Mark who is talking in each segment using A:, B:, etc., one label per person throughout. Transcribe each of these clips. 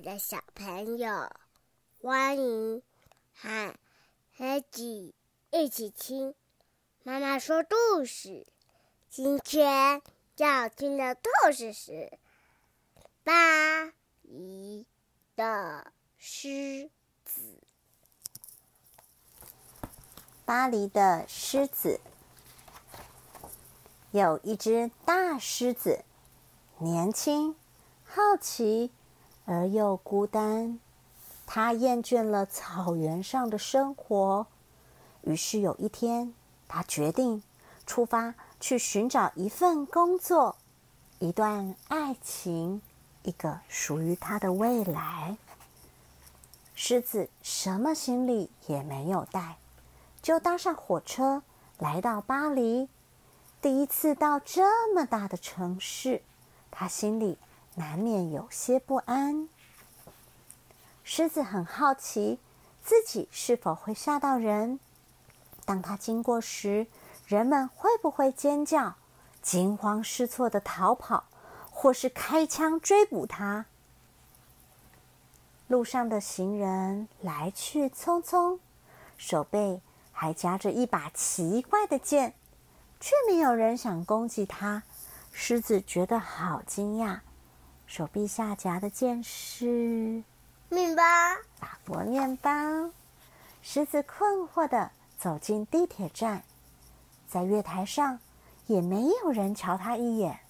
A: 的小朋友，欢迎和 h e 一起听妈妈说故事。今天要听的故事是《巴黎的狮子》。
B: 巴黎的狮子有一只大狮子，年轻、好奇。而又孤单，他厌倦了草原上的生活，于是有一天，他决定出发去寻找一份工作、一段爱情、一个属于他的未来。狮子什么行李也没有带，就搭上火车来到巴黎。第一次到这么大的城市，他心里……难免有些不安。狮子很好奇自己是否会吓到人。当他经过时，人们会不会尖叫、惊慌失措的逃跑，或是开枪追捕他？路上的行人来去匆匆，手背还夹着一把奇怪的剑，却没有人想攻击他。狮子觉得好惊讶。手臂下夹的剑是
A: 面包，
B: 法国面包。狮子困惑的走进地铁站，在月台上也没有人瞧他一眼。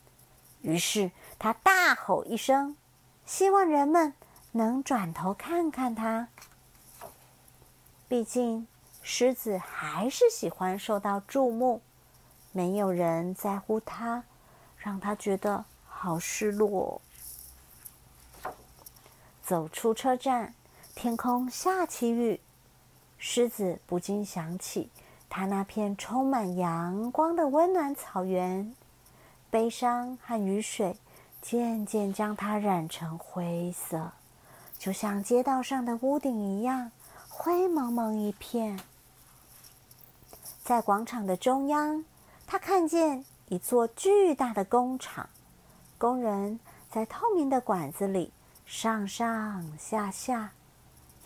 B: 于是他大吼一声，希望人们能转头看看他。毕竟狮子还是喜欢受到注目，没有人在乎他，让他觉得好失落。走出车站，天空下起雨，狮子不禁想起他那片充满阳光的温暖草原。悲伤和雨水渐渐将它染成灰色，就像街道上的屋顶一样灰蒙蒙一片。在广场的中央，他看见一座巨大的工厂，工人在透明的管子里。上上下下，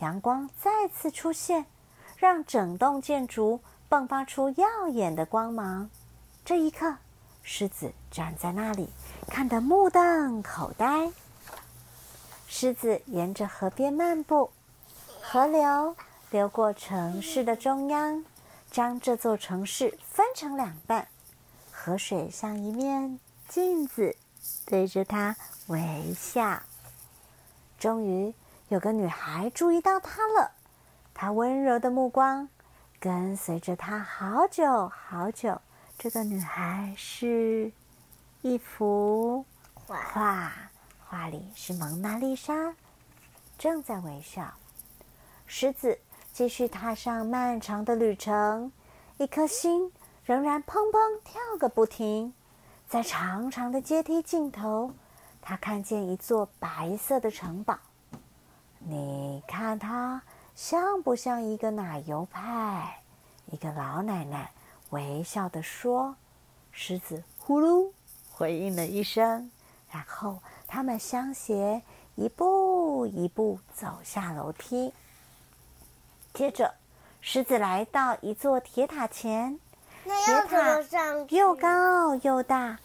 B: 阳光再次出现，让整栋建筑迸发出耀眼的光芒。这一刻，狮子站在那里，看得目瞪口呆。狮子沿着河边漫步，河流流过城市的中央，将这座城市分成两半。河水像一面镜子，对着它微笑。终于有个女孩注意到他了，她温柔的目光跟随着他好久好久。这个女孩是一幅画，画里是蒙娜丽莎，正在微笑。狮子继续踏上漫长的旅程，一颗心仍然砰砰跳个不停。在长长的阶梯尽头。他看见一座白色的城堡，你看它像不像一个奶油派？一个老奶奶微笑的说。狮子呼噜回应了一声，然后他们相携一步一步走下楼梯。接着，狮子来到一座铁塔前，
A: 铁塔
B: 又高又大，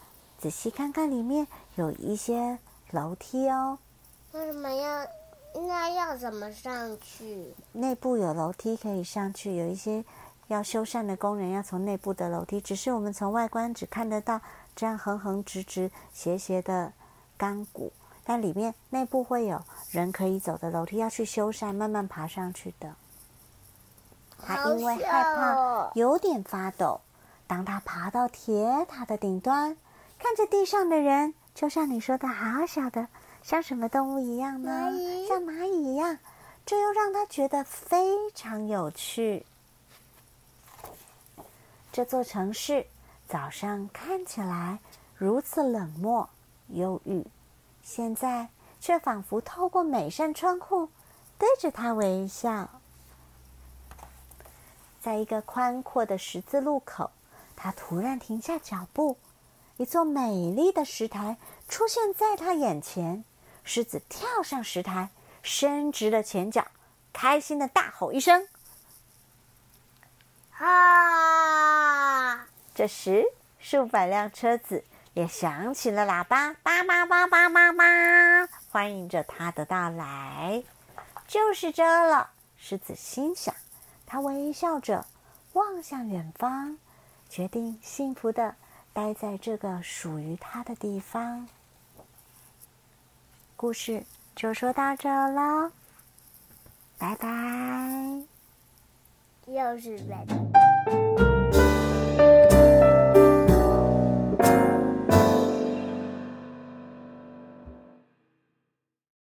B: 仔细看看里面。有一些楼梯哦，
A: 为什么要？那要怎么上去？
B: 内部有楼梯可以上去，有一些要修缮的工人要从内部的楼梯，只是我们从外观只看得到这样横横直直、斜斜的钢骨，但里面内部会有人可以走的楼梯，要去修缮，慢慢爬上去的。他因为害怕，有点发抖。当他爬到铁塔的顶端，看着地上的人。就像你说的，好小的，像什么动物一样呢？像蚂蚁一样，这又让他觉得非常有趣。这座城市早上看起来如此冷漠、忧郁，现在却仿佛透过每扇窗户对着他微笑。在一个宽阔的十字路口，他突然停下脚步。一座美丽的石台出现在他眼前，狮子跳上石台，伸直了前脚，开心的大吼一声：“
A: 啊！”
B: 这时，数百辆车子也响起了喇叭，叭叭叭叭叭叭，欢迎着他的到来。就是这了，狮子心想。他微笑着望向远方，决定幸福的待在这个属于他的地方。故事就说到这了，拜拜。
A: 又是拜拜。